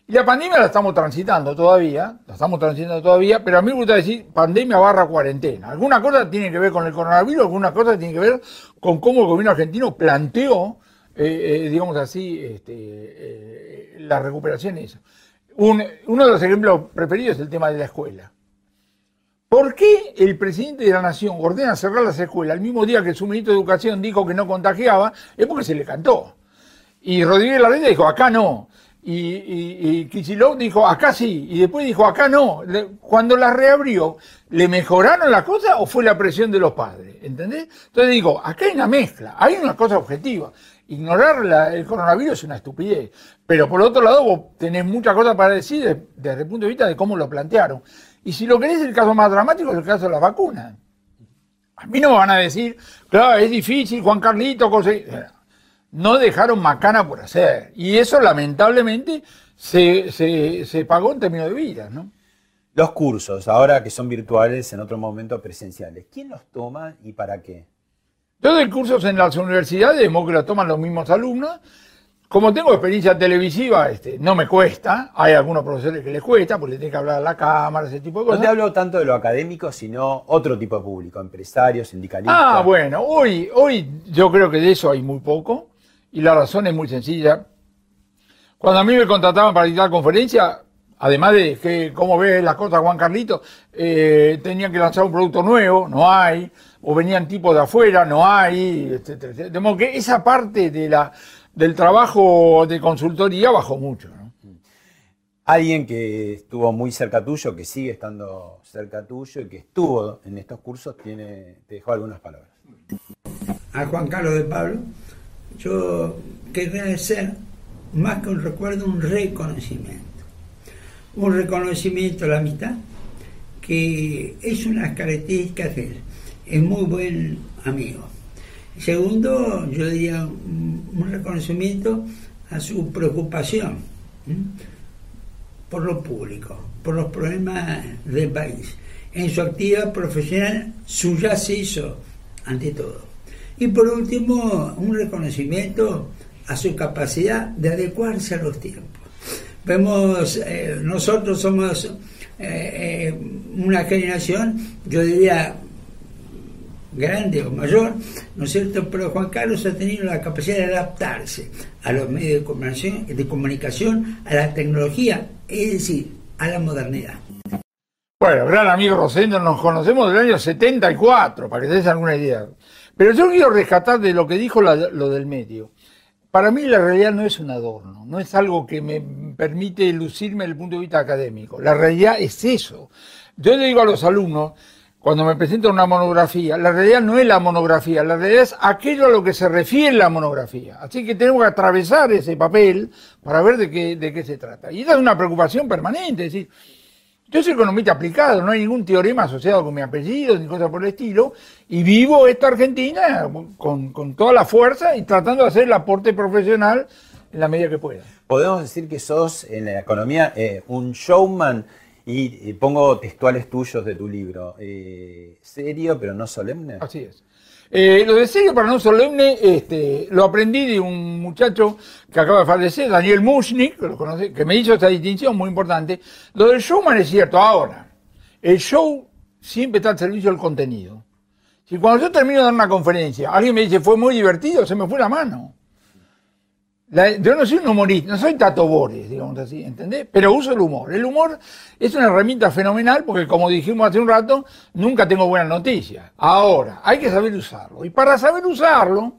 Y la pandemia la estamos transitando todavía, la estamos transitando todavía, pero a mí me gusta decir pandemia barra cuarentena. Alguna cosa tiene que ver con el coronavirus, alguna cosa tiene que ver con cómo el gobierno argentino planteó, eh, eh, digamos así, este, eh, la recuperación esa. Un- uno de los ejemplos preferidos es el tema de la escuela. ¿Por qué el presidente de la Nación ordena cerrar las escuelas el mismo día que su ministro de Educación dijo que no contagiaba? Es porque se le cantó. Y Rodríguez Larreta dijo, acá no. Y, y, y dijo, acá sí. Y después dijo, acá no. Cuando la reabrió, ¿le mejoraron las cosas o fue la presión de los padres? ¿Entendés? Entonces digo, acá hay una mezcla, hay una cosa objetiva. Ignorar la- el coronavirus es una estupidez. Pero por otro lado, vos tenés muchas cosas para decir de- desde el punto de vista de cómo lo plantearon. Y si lo querés, el caso más dramático es el caso de las vacunas. A mí no me van a decir, claro, es difícil, Juan Carlito, conseguir. No dejaron macana por hacer. Y eso, lamentablemente, se, se, se pagó en términos de vidas, ¿no? Los cursos, ahora que son virtuales, en otro momento presenciales. ¿Quién los toma y para qué? Yo doy cursos en las universidades, de modo que lo toman los mismos alumnos. Como tengo experiencia televisiva, este, no me cuesta. Hay algunos profesores que les cuesta, porque tienen que hablar a la cámara, ese tipo de No cosas. te hablo tanto de lo académico, sino otro tipo de público, empresarios, sindicalistas. Ah, bueno, hoy, hoy yo creo que de eso hay muy poco y la razón es muy sencilla. Cuando a mí me contrataban para dictar conferencia, además de que cómo ve las cosas Juan Carlito, eh, tenían que lanzar un producto nuevo, no hay, o venían tipos de afuera, no hay, etcétera, etcétera. De modo que esa parte de la, del trabajo de consultoría bajó mucho. ¿no? Alguien que estuvo muy cerca tuyo, que sigue estando cerca tuyo y que estuvo en estos cursos, tiene, te dejó algunas palabras. a Juan Carlos de Pablo, yo querría hacer más que un recuerdo, un reconocimiento. Un reconocimiento a la amistad, que es una de las características de él. Es muy buen amigo. Segundo, yo diría un, reconocimiento a su preocupación por lo público, por los problemas del país. En su actividad profesional, suya se hizo ante todo. Y por último, un reconocimiento a su capacidad de adecuarse a los tiempos. Vemos, eh, nosotros somos eh, eh, una generación, yo diría, grande o mayor, ¿no es cierto? Pero Juan Carlos ha tenido la capacidad de adaptarse a los medios de comunicación, de comunicación a la tecnología, es decir, a la modernidad. Bueno, gran amigo Rosendo, nos conocemos del año 74, para que te des alguna idea. Pero yo quiero rescatar de lo que dijo lo del medio. Para mí la realidad no es un adorno, no es algo que me permite lucirme desde el punto de vista académico. La realidad es eso. Yo le digo a los alumnos, cuando me presento una monografía, la realidad no es la monografía, la realidad es aquello a lo que se refiere la monografía. Así que tenemos que atravesar ese papel para ver de qué, de qué se trata. Y esa es una preocupación permanente, es decir, yo soy economista aplicado, no hay ningún teorema asociado con mi apellido ni cosa por el estilo, y vivo esta Argentina con, con toda la fuerza y tratando de hacer el aporte profesional en la medida que pueda. Podemos decir que sos en la economía eh, un showman y, pongo textuales tuyos de tu libro. Eh, serio, pero no solemne. Así es. Eh, lo de serio, pero no solemne, este, lo aprendí de un muchacho que acaba de fallecer, Daniel Mushnik, que, que me hizo esta distinción muy importante. Lo del showman es cierto. Ahora, el show siempre está al servicio del contenido. Si cuando yo termino de dar una conferencia, alguien me dice fue muy divertido, se me fue la mano yo no soy un humorista, no soy Tato Bores, digamos así, ¿entendés? Pero uso el humor. El humor es una herramienta fenomenal porque, como dijimos hace un rato, nunca tengo buenas noticias. Ahora, hay que saber usarlo. Y para saber usarlo,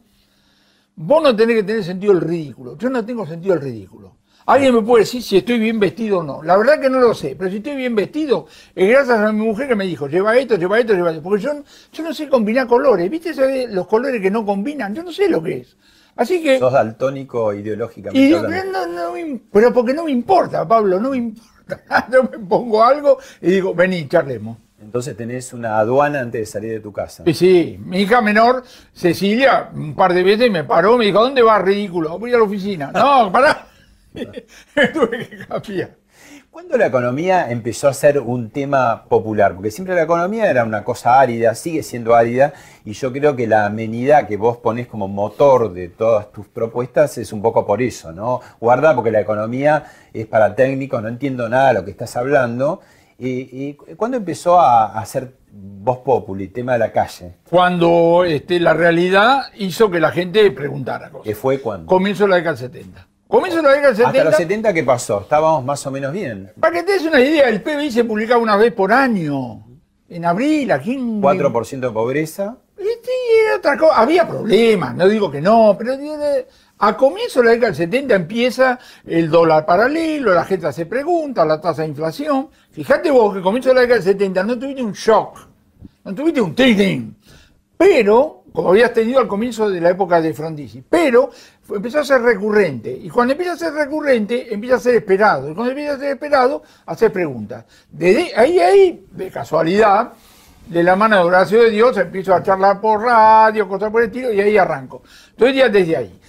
vos no tenés que tener sentido del ridículo. Yo no tengo sentido del ridículo. Alguien me puede decir si estoy bien vestido o no. La verdad que no lo sé, pero si estoy bien vestido, es gracias a mi mujer que me dijo, lleva esto, lleva esto, lleva esto. Porque yo, yo no sé combinar colores. ¿Viste los colores que no combinan? Yo no sé lo que es. Así que. Sos daltónico ideológicamente. Y no, no, pero porque no me importa, Pablo, no me importa. Yo me pongo algo y digo, vení, charlemos. Entonces tenés una aduana antes de salir de tu casa. Sí, sí. Mi hija menor, Cecilia, un par de veces me paró, me dijo, ¿dónde vas, ridículo? Voy a la oficina. No, pará. Tuve que cambiar. ¿Cuándo la economía empezó a ser un tema popular? Porque siempre la economía era una cosa árida, sigue siendo árida, y yo creo que la amenidad que vos ponés como motor de todas tus propuestas es un poco por eso, ¿no? Guarda, porque la economía es para técnicos, no entiendo nada de lo que estás hablando. ¿Y, cuándo empezó a, ser voz populi, tema de la calle? Cuando este, la realidad hizo que la gente preguntara cosas. ¿Qué fue cuándo? Comienzo la década del 70. Comienzo de la década del 70. Hasta los 70, ¿qué pasó? Estábamos más o menos bien. Para que te des una idea, el PBI se publicaba una vez por año. En abril, aquí en... 4% de pobreza. Sí, otra cosa. Había problemas, no digo que no, pero a comienzo de la década del 70 empieza el dólar paralelo, la gente se pregunta, la tasa de inflación. Fíjate vos que a comienzo de la década del 70 no tuviste un shock, no tuviste un trading, pero como habías tenido al comienzo de la época de Frondizi. Pero empezó a ser recurrente. Y cuando empieza a ser recurrente, empieza a ser esperado. Y cuando empieza a ser esperado, hacer preguntas. Ahí, ahí, de casualidad, de la mano de Horacio de Dios, empiezo a charlar por radio, cosas por el estilo, y ahí arranco. Entonces ya desde ahí.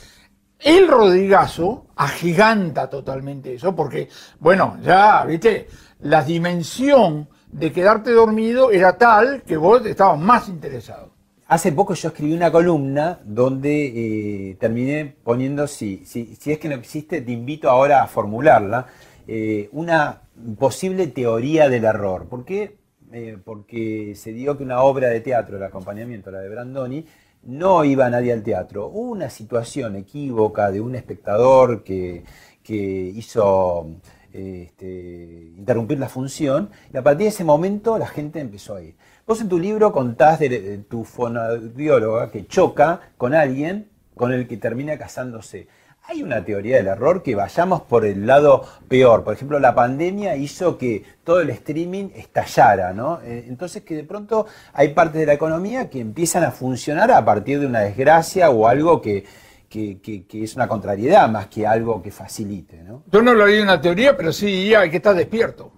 El Rodrigazo agiganta totalmente eso, porque, bueno, ya, viste, la dimensión de quedarte dormido era tal que vos estabas más interesado. Hace poco yo escribí una columna donde eh, terminé poniendo, si, si, es que no existe, te invito ahora a formularla, eh, una posible teoría del error. ¿Por qué? Eh, porque se dio que una obra de teatro, el acompañamiento, la de Brandoni, no iba nadie al teatro. Hubo una situación equívoca de un espectador que, que hizo este, interrumpir la función y a partir de ese momento la gente empezó a ir. Vos en tu libro contás de, tu fonodióloga que choca con alguien con el que termina casándose. Hay una teoría del error que vayamos por el lado peor. Por ejemplo, la pandemia hizo que todo el streaming estallara, ¿no? Eh, entonces que de pronto hay partes de la economía que empiezan a funcionar a partir de una desgracia o algo que, es una contrariedad más que algo que facilite, ¿no? Yo no lo vi una teoría, pero sí hay que estar despierto.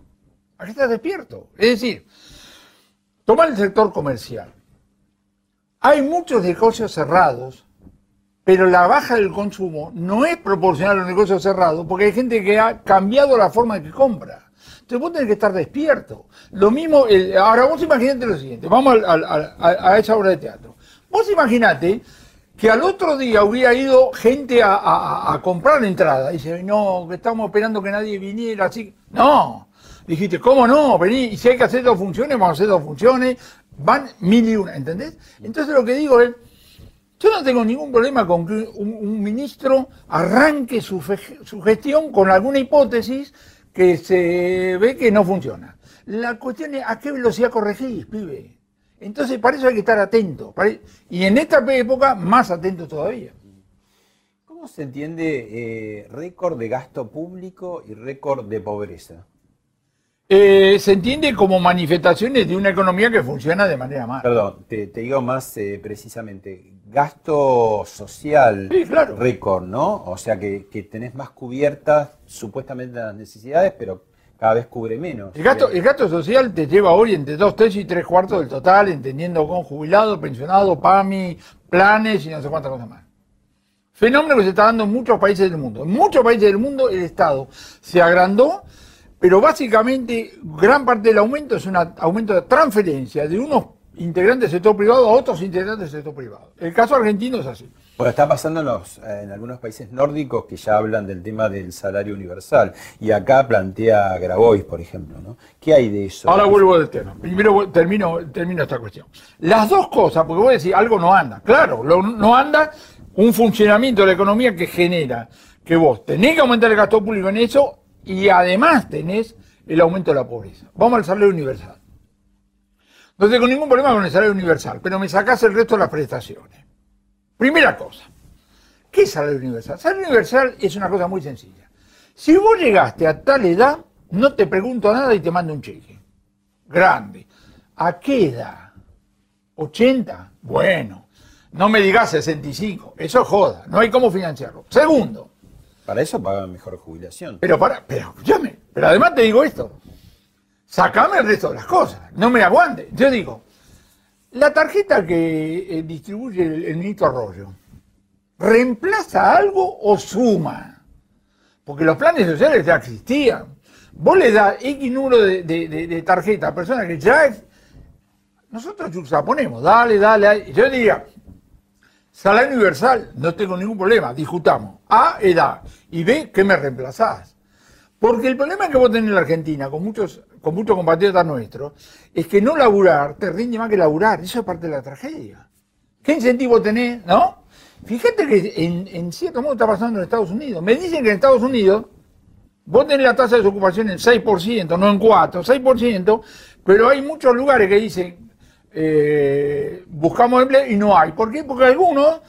Hay que estar despierto. Es decir, Toma el sector comercial. Hay muchos negocios cerrados, pero la baja del consumo no es proporcional a los negocios cerrados, porque hay gente que ha cambiado la forma de que compra. Entonces vos tenés que estar despierto. Lo mismo, ahora vos imaginate lo siguiente, vamos a, esa obra de teatro. Vos imaginate que al otro día hubiera ido gente a, a- a comprar entrada. Dice, no, que estamos esperando que nadie viniera, así. No. Dijiste, ¿cómo no? Vení, y si hay que hacer dos funciones, vamos a hacer dos funciones. Van mil y una, ¿entendés? Entonces lo que digo es, yo no tengo ningún problema con que un, ministro arranque su, su gestión con alguna hipótesis que se ve que no funciona. La cuestión es a qué velocidad corregís, pibe. Entonces, para eso hay que estar atento. Y en esta época, más atento todavía. ¿Cómo se entiende eh, récord de gasto público y récord de pobreza? Eh, se entiende como manifestaciones de una economía que funciona de manera mala. Perdón, te, te digo más eh, precisamente. Gasto social Sí, claro. récord, ¿no? O sea que, que tenés más cubiertas supuestamente las necesidades, pero cada vez cubre menos. El gasto, el gasto social te lleva hoy entre dos tercios y tres cuartos del total, entendiendo con jubilado, pensionado, PAMI, planes y no sé cuántas cosas más. Fenómeno que se está dando en muchos países del mundo. En muchos países del mundo el Estado se agrandó, pero básicamente gran parte del aumento es un aumento de transferencia de unos integrantes del sector privado a otros integrantes del sector privado. El caso argentino es así. Bueno, está pasando en, los, en algunos países nórdicos que ya hablan del tema del salario universal. Y acá plantea Grabois, por ejemplo, ¿no? ¿Qué hay de eso? Ahora vuelvo del tema. Primero termino, termino esta cuestión. Las dos cosas, porque voy a decir, algo no anda. Claro, lo- no anda un funcionamiento de la economía que genera que vos tenés que aumentar el gasto público en eso y además tenés el aumento de la pobreza. Vamos al salario universal. No tengo ningún problema con el salario universal, pero me sacás el resto de las prestaciones. Primera cosa. ¿Qué es salario universal? Salario universal es una cosa muy sencilla. Si vos llegaste a tal edad, no te pregunto nada y te mando un cheque. Grande. ¿A qué edad? ¿80? Bueno. No me digas 65. Eso es joda. No hay cómo financiarlo. Segundo. Para eso pagan mejor jubilación. Pero para, pero escúchame. Pero además te digo esto. Sacame el resto de las cosas. No me aguante. Yo digo, la tarjeta que eh, distribuye el, el ministro Arroyo, ¿reemplaza algo o suma? Porque los planes sociales ya existían. Vos le das X número de, de, tarjeta a personas que ya... ex- Nosotros ponemos, dale, dale. dale. Yo diría, salario universal, no tengo ningún problema, discutamos. A, edad. Y B, ¿qué me reemplazás? Porque el problema que vos tenés en la Argentina, con muchos, con muchos compatriotas nuestros, es que no laburar te rinde más que laburar. Eso es parte de la tragedia. ¿Qué incentivo tenés? ¿No? Fíjate que en, en cierto modo está pasando en Estados Unidos. Me dicen que en Estados Unidos vos tenés la tasa de desocupación en 6%, no en 4, 6%, pero hay muchos lugares que dicen, eh, buscamos empleo y no hay. ¿Por qué? Porque algunos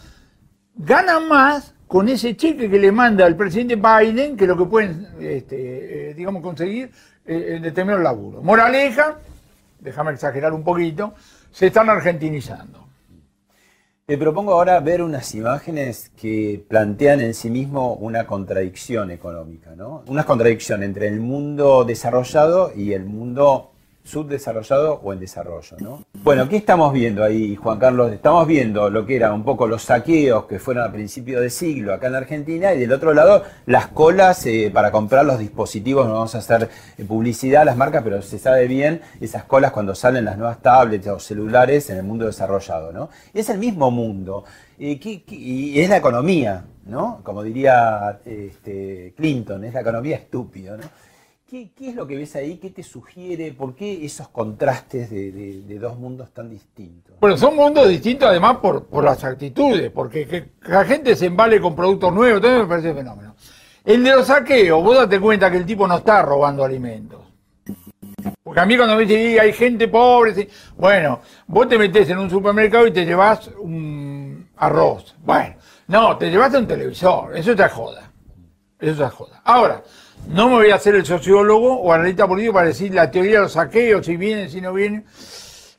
ganan más con ese cheque que le manda el presidente Biden que lo que pueden, este, eh, digamos, conseguir eh, en determinados laburos. Moraleja, déjame exagerar un poquito, se están argentinizando. Te propongo ahora ver unas imágenes que plantean en sí mismo una contradicción económica, ¿no? Una contradicción entre el mundo desarrollado y el mundo subdesarrollado o en desarrollo, ¿no? Bueno, ¿qué estamos viendo ahí, Juan Carlos? Estamos viendo lo que eran un poco los saqueos que fueron a principios de siglo acá en Argentina y del otro lado las colas eh, para comprar los dispositivos, no vamos a hacer eh, publicidad a las marcas, pero se sabe bien esas colas cuando salen las nuevas tablets o celulares en el mundo desarrollado, ¿no? Es el mismo mundo eh, ¿qué- qué- y es la economía, ¿no? Como diría este, Clinton, es la economía estúpida, ¿no? ¿Qué, es lo que ves ahí? ¿Qué te sugiere? ¿Por qué esos contrastes de, dos mundos tan distintos? Bueno, son mundos distintos además por, las actitudes, porque que, que la gente se embale con productos nuevos, todo me parece fenómeno. El de los saqueos, vos date cuenta que el tipo no está robando alimentos. Porque a mí cuando me dicen, "Y hay gente pobre, sí". bueno, vos te metés en un supermercado y te llevas un arroz. Bueno, no, te llevaste un televisor, eso te joda. Eso te joda. Ahora, no me voy a hacer el sociólogo o analista político para decir la teoría de los saqueos, si vienen, si no vienen.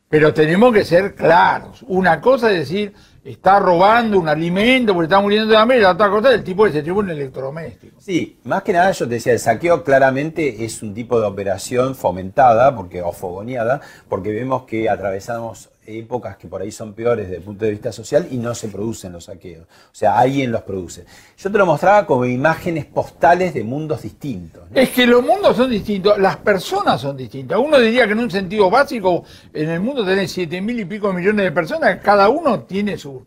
Pero tenemos que ser claros. Una cosa es decir, está robando un alimento porque está muriendo de hambre, la otra cosa es el tipo que se lleva un electrodoméstico. Sí, más que nada yo te decía, el saqueo claramente es un tipo de operación fomentada porque, o fogoneada, porque vemos que atravesamos épocas que por ahí son peores desde el punto de vista social y no se producen los saqueos. O sea, alguien los produce. Yo te lo mostraba como imágenes postales de mundos distintos. Es que los mundos son distintos, las personas son distintas. Uno diría que en un sentido básico, en el mundo tenés siete mil y pico millones de personas, cada uno tiene su,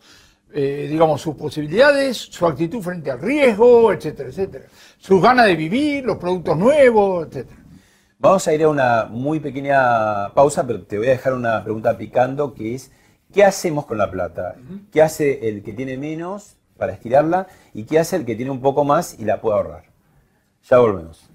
eh, digamos, sus posibilidades, su actitud frente al riesgo, etcétera, etcétera. Sus ganas de vivir, los productos nuevos, etcétera. Vamos a ir a una muy pequeña pausa, pero te voy a dejar una pregunta picando que es, ¿qué hacemos con la plata? ¿Qué hace el que tiene menos para estirarla y qué hace el que tiene un poco más y la puede ahorrar? Ya volvemos.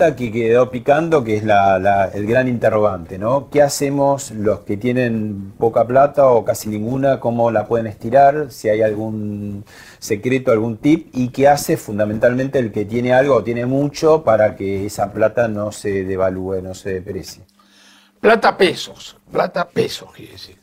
Pregunta que quedó picando, que es la- la- el gran interrogante, ¿no? ¿Qué hacemos los que tienen poca plata o casi ninguna? ¿Cómo la pueden estirar? Si hay algún secreto, algún tip. ¿Y qué hace fundamentalmente el que tiene algo o tiene mucho para que esa plata no se devalúe, no se deprecie? Plata pesos, plata pesos, quiere decir.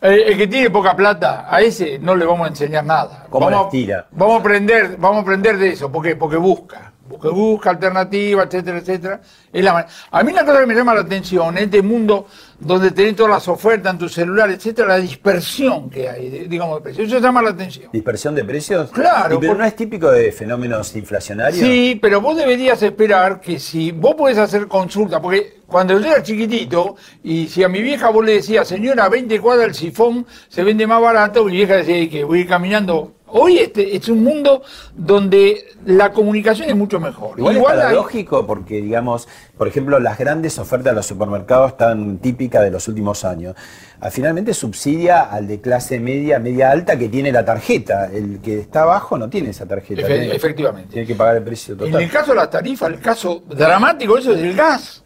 El que tiene poca plata, a ese no le vamos a enseñar nada. ¿Cómo vamos, la estira? Vamos a aprender, vamos a aprender de eso, porque, porque busca, porque busca alternativas, etcétera, etcétera. Es la a mí la cosa que me llama la atención en este mundo donde tenés todas las ofertas en tu celular, etcétera, la dispersión que hay, digamos, de precios. Eso llama la atención. ¿Dispersión de precios? Claro, ¿Y pero por- no es típico de fenómenos inflacionarios? Sí, pero vos deberías esperar que si vos podés hacer consulta, porque cuando yo era chiquitito, y si a mi vieja vos le decías, señora, 20 cuadras el sifón se vende más barato, mi vieja decía que voy a ir caminando. Hoy este es un mundo donde la comunicación es mucho mejor. Igual, es hay- paradójico porque, digamos, por ejemplo, las grandes ofertas de los supermercados tan típicas de los últimos años. Ah, Finalmente subsidia al de clase media, media alta que tiene la tarjeta. El que está abajo no tiene esa tarjeta. Efe- tiene- efectivamente. Tiene que pagar el precio En total. el caso de las tarifas, el caso dramático eso es el gas.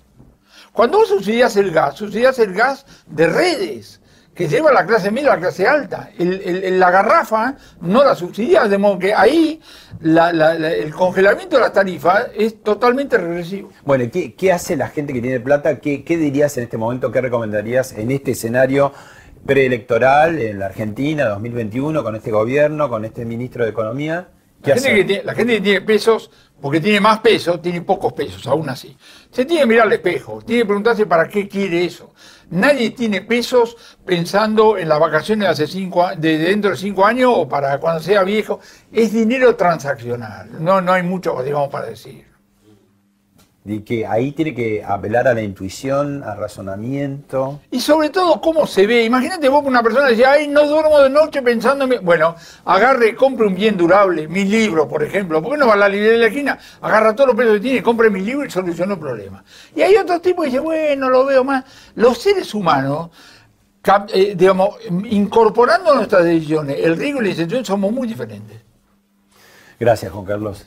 Cuando vos subsidias el gas, subsidias el gas de redes, que lleva la clase media a la clase alta. El- el- la garrafa no la subsidias, de modo que ahí la- la- la- el congelamiento de las tarifas es totalmente regresivo. Bueno, ¿y ¿qué, qué hace la gente que tiene plata? ¿Qué, qué dirías en este momento? ¿Qué recomendarías en este escenario preelectoral en la Argentina 2021 con este gobierno, con este ministro de Economía? ¿Qué La gente, que tiene, la gente que tiene pesos, porque tiene más pesos, tiene pocos pesos, aún así. Se tiene que mirar al espejo, tiene que preguntarse para qué quiere eso. Nadie tiene pesos pensando en las vacaciones de, hace cinco, de dentro de cinco años o para cuando sea viejo. Es dinero transaccional, no, no hay mucho, digamos, para decir. Y que ahí tiene que apelar a la intuición, al razonamiento. Y sobre todo, cómo se ve. Imagínate vos una persona que dice, ay, no duermo de noche pensando en... mi-". Bueno, agarre, compre un bien durable, mi libro, por ejemplo. ¿Por qué no va a la librería de la esquina? Agarra todos los pesos que tiene, compre mi libro y solucionó el problema. Y hay otro tipo que dice, bueno, lo veo más. Los seres humanos, eh, digamos, incorporando nuestras decisiones, el riesgo y la intención somos muy diferentes. Gracias, Juan Carlos.